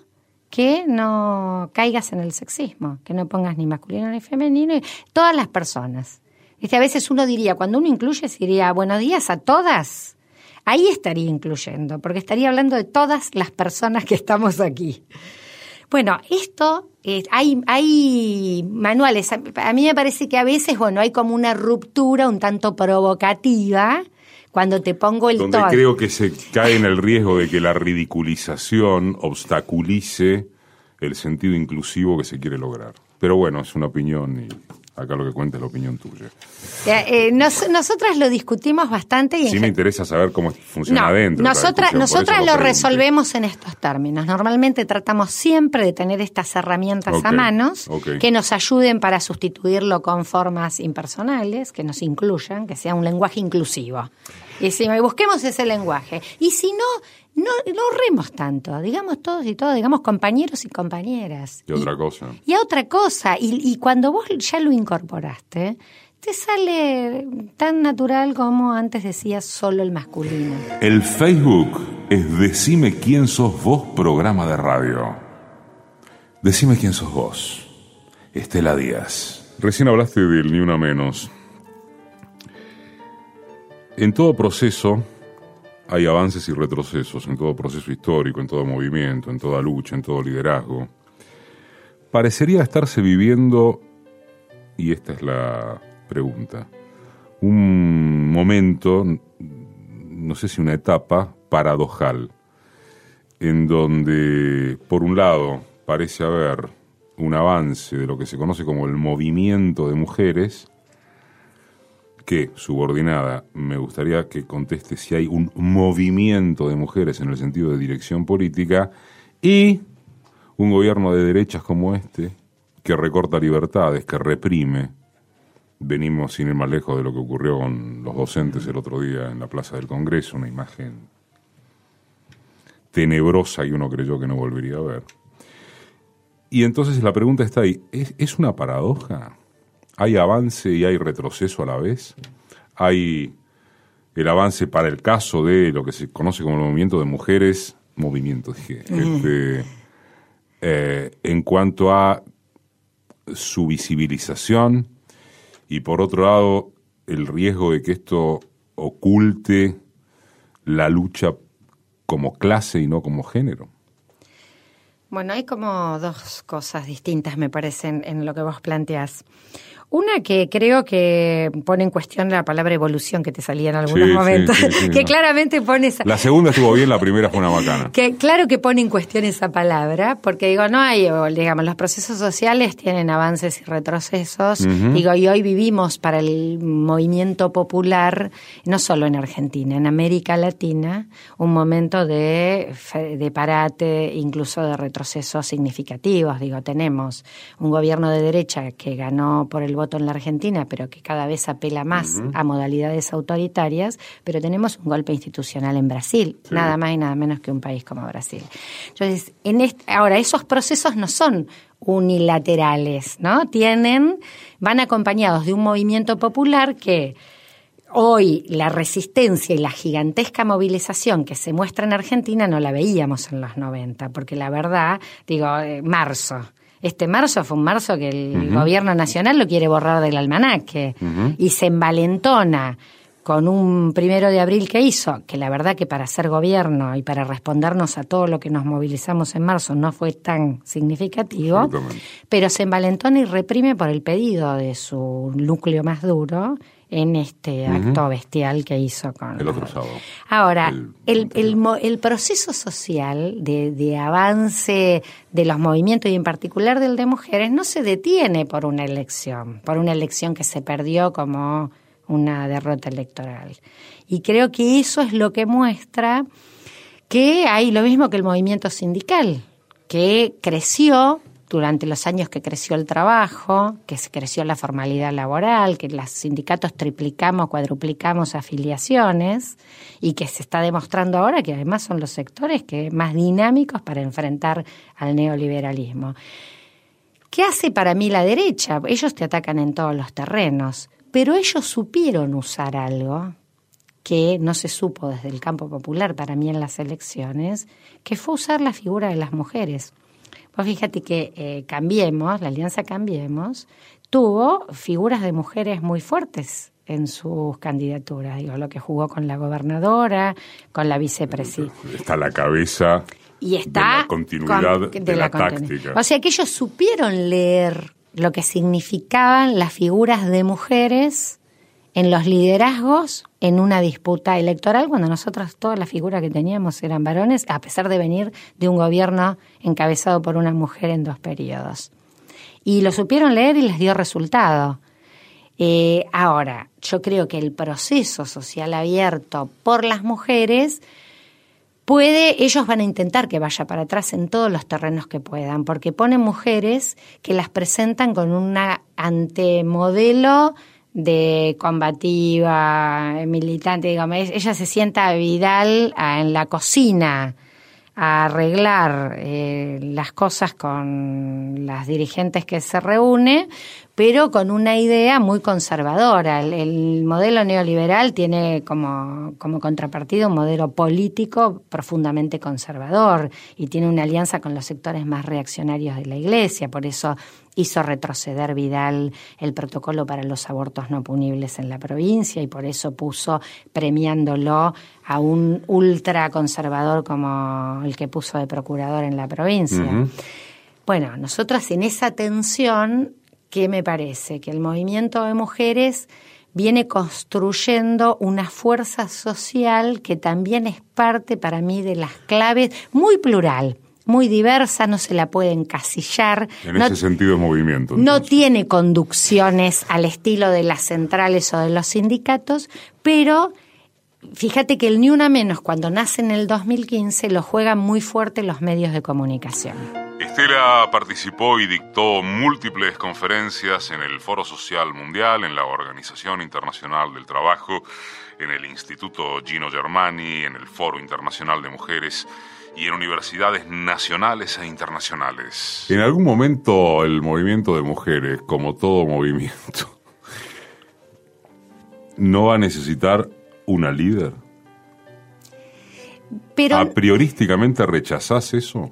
que no caigas en el sexismo, que no pongas ni masculino ni femenino, todas las personas. Este, a veces uno diría, cuando uno incluye, diría, buenos días a todas ahí estaría incluyendo, porque estaría hablando de todas las personas que estamos aquí. Bueno, esto, eh, hay, hay manuales, a, mí me parece que a veces, bueno, hay como una ruptura un tanto provocativa cuando te pongo el Donde creo que se cae en el riesgo de que la ridiculización obstaculice el sentido inclusivo que se quiere lograr. Pero bueno, es una opinión y Acá lo que cuenta es la opinión tuya. Eh, nosotras lo discutimos bastante. Y sí me interesa saber cómo funciona adentro. Nosotras, nosotras lo, resolvemos en estos términos. Normalmente tratamos siempre de tener estas herramientas a manos que nos ayuden para sustituirlo con formas impersonales, que nos incluyan, que sea un lenguaje inclusivo. Y si busquemos ese lenguaje. Y si no, no, no remos tanto, digamos todos y todos, digamos compañeros y compañeras. Y otra cosa. Y otra cosa, y, y cuando vos ya lo incorporaste, te sale tan natural como antes decías solo el masculino. El Facebook es Decime quién sos vos, programa de radio. Decime quién sos vos. Estela Díaz. Recién hablaste del Ni Una Menos. En todo proceso hay avances y retrocesos en todo proceso histórico, en todo movimiento, en toda lucha, en todo liderazgo. Parecería estarse viviendo, y esta es la pregunta, un momento, no sé si una etapa paradojal, en donde, por un lado, parece haber un avance de lo que se conoce como el movimiento de mujeres, que, subordinada, me gustaría que conteste si hay un movimiento de mujeres en el sentido de dirección política y un gobierno de derechas como este, que recorta libertades, que reprime. Venimos sin ir más lejos de lo que ocurrió con los docentes el otro día en la Plaza del Congreso, una imagen tenebrosa y uno creyó que no volvería a ver. Y entonces la pregunta está ahí, ¿es, es una paradoja? ¿Hay avance y hay retroceso a la vez? ¿Hay el avance para el caso de lo que se conoce como el movimiento de mujeres, movimiento, dije, este, eh, en cuanto a su visibilización y por otro lado el riesgo de que esto oculte la lucha como clase y no como género. Bueno, hay como dos cosas distintas, me parecen, en lo que vos planteás. Una que creo que pone en cuestión la palabra evolución que te salía en algunos momentos, que claramente pone esa... La segunda estuvo bien, la primera fue una bacana. Que claro que pone en cuestión esa palabra, porque digo, no hay, digamos, los procesos sociales tienen avances y retrocesos, digo, y hoy vivimos para el movimiento popular, no solo en Argentina, en América Latina, un momento de, de parate, incluso de retrocesos significativos, digo, tenemos un gobierno de derecha que ganó por el voto en la Argentina, pero que cada vez apela más a modalidades autoritarias, pero tenemos un golpe institucional en Brasil, nada más y nada menos que un país como Brasil. Entonces, en ahora, esos procesos no son unilaterales, ¿no? Tienen, van acompañados de un movimiento popular que hoy la resistencia y la gigantesca movilización que se muestra en Argentina no la veíamos en los 90, porque la verdad, digo, eh, marzo, este marzo fue un marzo que el gobierno nacional lo quiere borrar del almanaque. Y se envalentona con un primero de abril que hizo, que la verdad que para ser gobierno y para respondernos a todo lo que nos movilizamos en marzo no fue tan significativo, pero se envalentona y reprime por el pedido de su núcleo más duro en este acto bestial que hizo con... El otro sábado. Ahora, el, el, proceso social de, de, avance de los movimientos y en particular del de mujeres no se detiene por una elección, por una elección que se perdió como una derrota electoral. Y creo que eso es lo que muestra que hay lo mismo que el movimiento sindical, que creció durante los años que creció el trabajo, que se creció la formalidad laboral, que los sindicatos triplicamos, cuadruplicamos afiliaciones y que se está demostrando ahora que además son los sectores que más dinámicos para enfrentar al neoliberalismo. ¿Qué hace para mí la derecha? Ellos te atacan en todos los terrenos, pero ellos supieron usar algo que no se supo desde el campo popular para mí en las elecciones, que fue usar la figura de las mujeres fíjate que eh, Cambiemos, la Alianza Cambiemos, tuvo figuras de mujeres muy fuertes en sus candidaturas. Digo, lo que jugó con la gobernadora, con la vicepresidenta. Está la cabeza y está de la continuidad de, la, táctica. O sea que ellos supieron leer lo que significaban las figuras de mujeres en los liderazgos en una disputa electoral cuando nosotros todas las figuras que teníamos eran varones, a pesar de venir de un gobierno encabezado por una mujer en dos periodos. Y lo supieron leer y les dio resultado. Eh, ahora, yo creo que el proceso social abierto por las mujeres puede, ellos van a intentar que vaya para atrás en todos los terrenos que puedan, porque ponen mujeres que las presentan con una antemodelo de combativa, militante, digamos, ella se sienta Vidal en la cocina a arreglar eh, las cosas con las dirigentes que se reúne, pero con una idea muy conservadora. El, modelo neoliberal tiene como, como contrapartida un modelo político profundamente conservador y tiene una alianza con los sectores más reaccionarios de la Iglesia. Por eso hizo retroceder Vidal el protocolo para los abortos no punibles en la provincia y por eso puso premiándolo a un ultraconservador como el que puso de procurador en la provincia. Bueno, nosotras en esa tensión que me parece que el movimiento de mujeres viene construyendo una fuerza social que también es parte para mí de las claves, muy plural, muy diversa, no se la puede encasillar. En ese sentido de movimiento. No tiene conducciones al estilo de las centrales o de los sindicatos, pero fíjate que el Ni Una Menos, cuando nace en el 2015, lo juegan muy fuerte los medios de comunicación. Estela participó y dictó múltiples conferencias en el Foro Social Mundial, en la Organización Internacional del Trabajo, en el Instituto Gino Germani, en el Foro Internacional de Mujeres y en universidades nacionales e internacionales. En algún momento el movimiento de mujeres, como todo movimiento, no va a necesitar una líder? Pero, ¿A priorísticamente rechazás eso?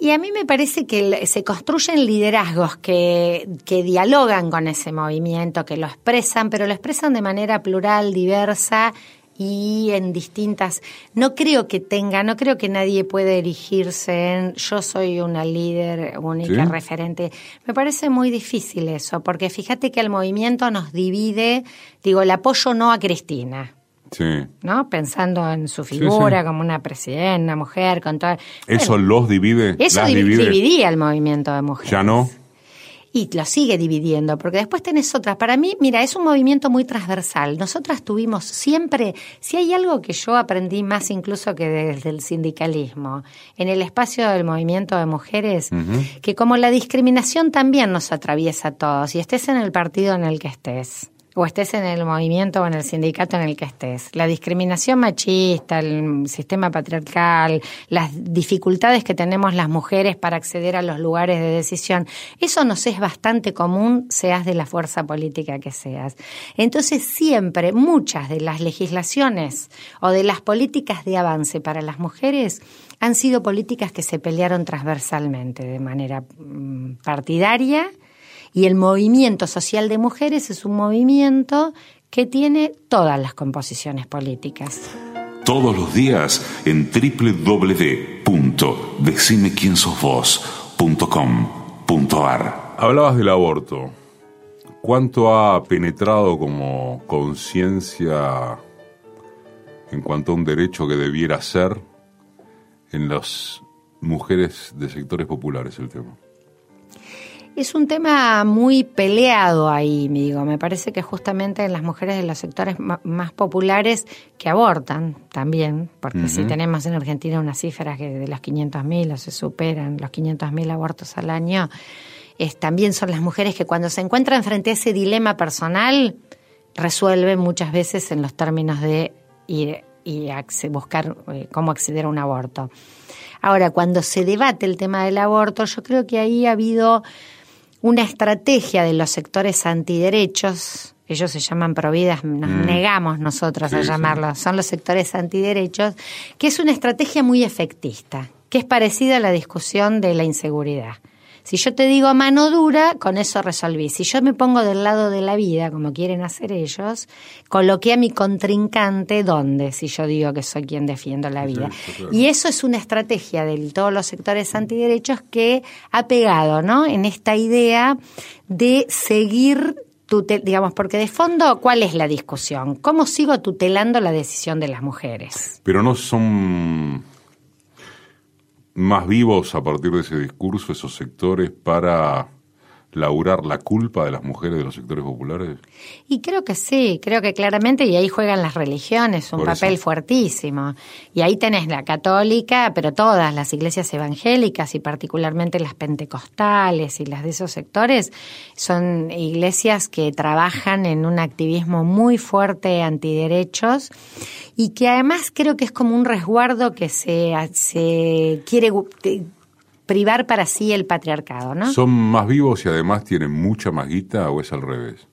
Y a mí me parece que se construyen liderazgos que, que dialogan con ese movimiento, que lo expresan, pero lo expresan de manera plural, diversa y en distintas. No creo que tenga, no creo que nadie pueda erigirse en yo soy una líder única, ¿Sí? referente. Me parece muy difícil eso, porque fíjate que el movimiento nos divide, digo, el apoyo no a Cristina. Sí. ¿no? Pensando en su figura sí. como una presidenta, una mujer, con todo. ¿Eso los divide? eso ¿Las div- divide? dividía el movimiento de mujeres. ¿Ya no? Y lo sigue dividiendo, porque después tenés otras. Para mí, mira, es un movimiento muy transversal. Nosotras tuvimos siempre, si hay algo que yo aprendí más incluso que desde el sindicalismo, en el espacio del movimiento de mujeres, que como la discriminación también nos atraviesa a todos, y estés en el partido en el que estés o estés en el movimiento o en el sindicato en el que estés. La discriminación machista, el sistema patriarcal, las dificultades que tenemos las mujeres para acceder a los lugares de decisión, eso nos es bastante común, seas de la fuerza política que seas. Entonces siempre muchas de las legislaciones o de las políticas de avance para las mujeres han sido políticas que se pelearon transversalmente, de manera mm, partidaria, y el movimiento social de mujeres es un movimiento que tiene todas las composiciones políticas. Todos los días en www.decimequiensosvos.com.ar Hablabas del aborto. ¿Cuánto ha penetrado como conciencia en cuanto a un derecho que debiera ser en las mujeres de sectores populares el tema? Es un tema muy peleado ahí, me digo. Me parece que justamente en las mujeres de los sectores más populares que abortan también, porque si tenemos en Argentina unas cifras que de los 500.000 o se superan los 500.000 abortos al año, es, también son las mujeres que cuando se encuentran frente a ese dilema personal, resuelven muchas veces en los términos de ir y buscar eh, cómo acceder a un aborto. Ahora, cuando se debate el tema del aborto, yo creo que ahí ha habido una estrategia de los sectores antiderechos, ellos se llaman providas, nos negamos nosotros a sí. llamarlos, son los sectores antiderechos, que es una estrategia muy efectista, que es parecida a la discusión de la inseguridad. Si yo te digo mano dura, con eso resolví. Si yo me pongo del lado de la vida, como quieren hacer ellos, coloqué a mi contrincante ¿dónde? Si yo digo que soy quien defiendo la vida. claro. Y eso es una estrategia de todos los sectores antiderechos que ha pegado, ¿no? En esta idea de seguir tutel- digamos, porque de fondo, ¿cuál es la discusión? ¿Cómo sigo tutelando la decisión de las mujeres? Pero no son más vivos a partir de ese discurso esos sectores para laurar la culpa de las mujeres de los sectores populares. Y creo que sí, creo que claramente, y ahí juegan las religiones un Por eso. papel fuertísimo. Y ahí tenés la católica, pero todas las iglesias evangélicas y particularmente las pentecostales y las de esos sectores son iglesias que trabajan en un activismo muy fuerte antiderechos y que además creo que es como un resguardo que se, se quiere privar para sí el patriarcado, ¿no? ¿Son más vivos y además tienen mucha más guita o es al revés?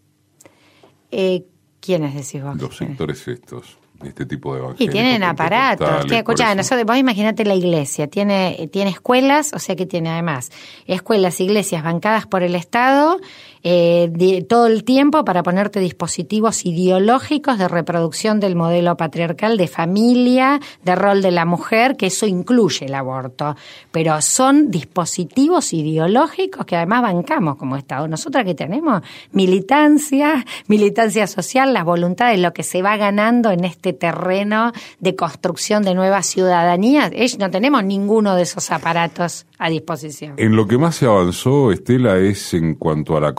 Eh, ¿Quiénes decís vos? Los sectores estos, este tipo de Y evangélicos. tienen aparatos. escuchá, nosotros, vos imagínate la iglesia, tiene, tiene escuelas, o sea que tiene además escuelas, iglesias bancadas por el Estado, eh, di- todo el tiempo para ponerte dispositivos ideológicos de reproducción del modelo patriarcal de familia, de rol de la mujer, que eso incluye el aborto. Pero son dispositivos ideológicos que además bancamos como Estado. Nosotras que tenemos militancia, militancia social, las voluntades, lo que se va ganando en este terreno de construcción de nuevas ciudadanías, no tenemos ninguno de esos aparatos a disposición. En lo que más se avanzó, Estela, es en cuanto a la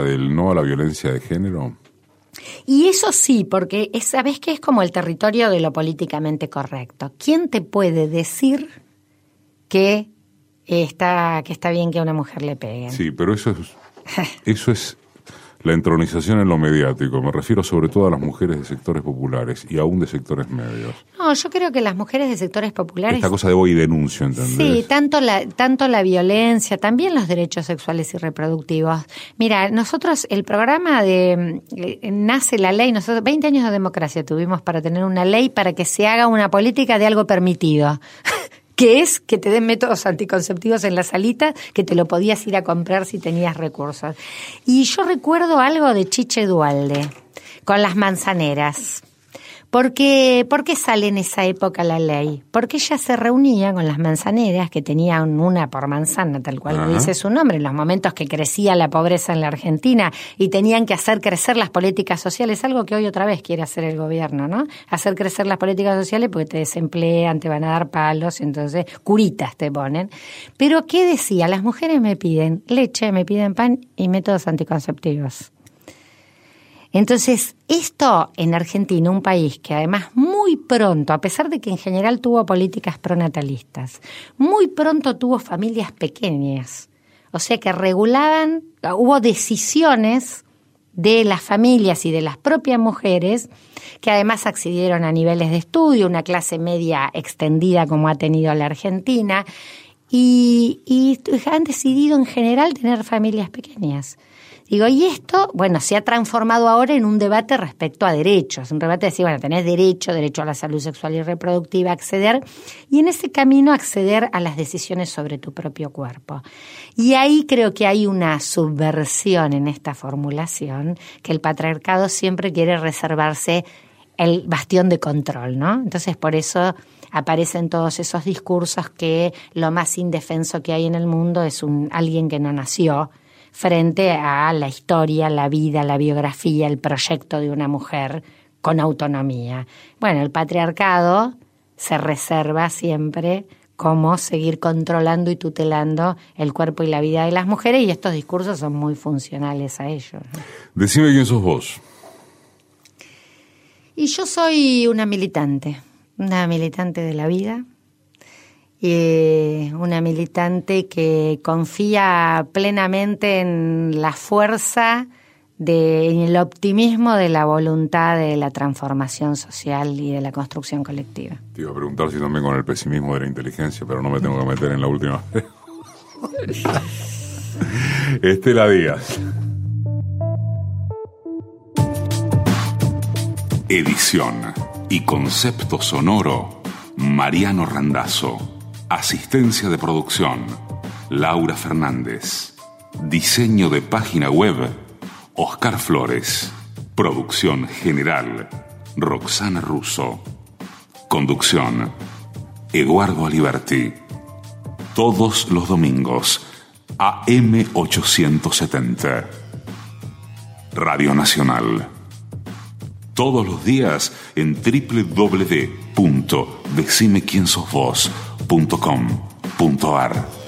del no a la violencia de género. Y eso sí, porque es, sabes que es como el territorio de lo políticamente correcto. ¿Quién te puede decir que está, que está bien que a una mujer le peguen? Sí, pero eso es, eso es la entronización en lo mediático. Me refiero sobre todo a las mujeres de sectores populares y aún de sectores medios. No, yo creo que las mujeres de sectores populares... Esta cosa de voy y denuncio, ¿entendés? Sí, tanto la, tanto la violencia, también los derechos sexuales y reproductivos. Mira, nosotros, el programa de... Eh, nace la ley, nosotros 20 años de democracia tuvimos para tener una ley para que se haga una política de algo permitido. Que es que te den métodos anticonceptivos en la salita, que te lo podías ir a comprar si tenías recursos. Y yo recuerdo algo de Chiche Dualde, con las manzaneras. ¿Por qué, sale en esa época la ley? Porque ella se reunía con las manzaneras, que tenían una por manzana, tal cual dice su nombre, en los momentos que crecía la pobreza en la Argentina y tenían que hacer crecer las políticas sociales, algo que hoy otra vez quiere hacer el gobierno, ¿no? Hacer crecer las políticas sociales porque te desemplean, te van a dar palos, entonces curitas te ponen. Pero ¿qué decía? Las mujeres me piden leche, me piden pan y métodos anticonceptivos. Entonces, esto en Argentina, un país que además muy pronto, a pesar de que en general tuvo políticas pronatalistas, muy pronto tuvo familias pequeñas, o sea que regulaban, hubo decisiones de las familias y de las propias mujeres, que además accedieron a niveles de estudio, una clase media extendida como ha tenido la Argentina, y, y han decidido en general tener familias pequeñas. Digo, y esto, bueno, se ha transformado ahora en un debate respecto a derechos, un debate de decir, bueno, tenés derecho, derecho a la salud sexual y reproductiva, acceder, y en ese camino acceder a las decisiones sobre tu propio cuerpo. Y ahí creo que hay una subversión en esta formulación, que el patriarcado siempre quiere reservarse el bastión de control, ¿no? Entonces, por eso aparecen todos esos discursos que lo más indefenso que hay en el mundo es un alguien que no nació, frente a la historia, la vida, la biografía, el proyecto de una mujer con autonomía. Bueno, el patriarcado se reserva siempre cómo seguir controlando y tutelando el cuerpo y la vida de las mujeres y estos discursos son muy funcionales a ellos. Decime quién sos vos. Y yo soy una militante, una militante de la vida, y una militante que confía plenamente en la fuerza, de, en el optimismo de la voluntad de la transformación social y de la construcción colectiva. Te iba a preguntar si también con el pesimismo de la inteligencia, pero no me tengo que meter en la última. Estela Díaz. Edición y concepto sonoro, Mariano Randazzo. Asistencia de producción, Laura Fernández. Diseño de página web, Oscar Flores. Producción general, Roxana Russo. Conducción, Eduardo Aliberti. Todos los domingos, AM870. Radio Nacional. Todos los días en www.decimequiensosvos.com.ar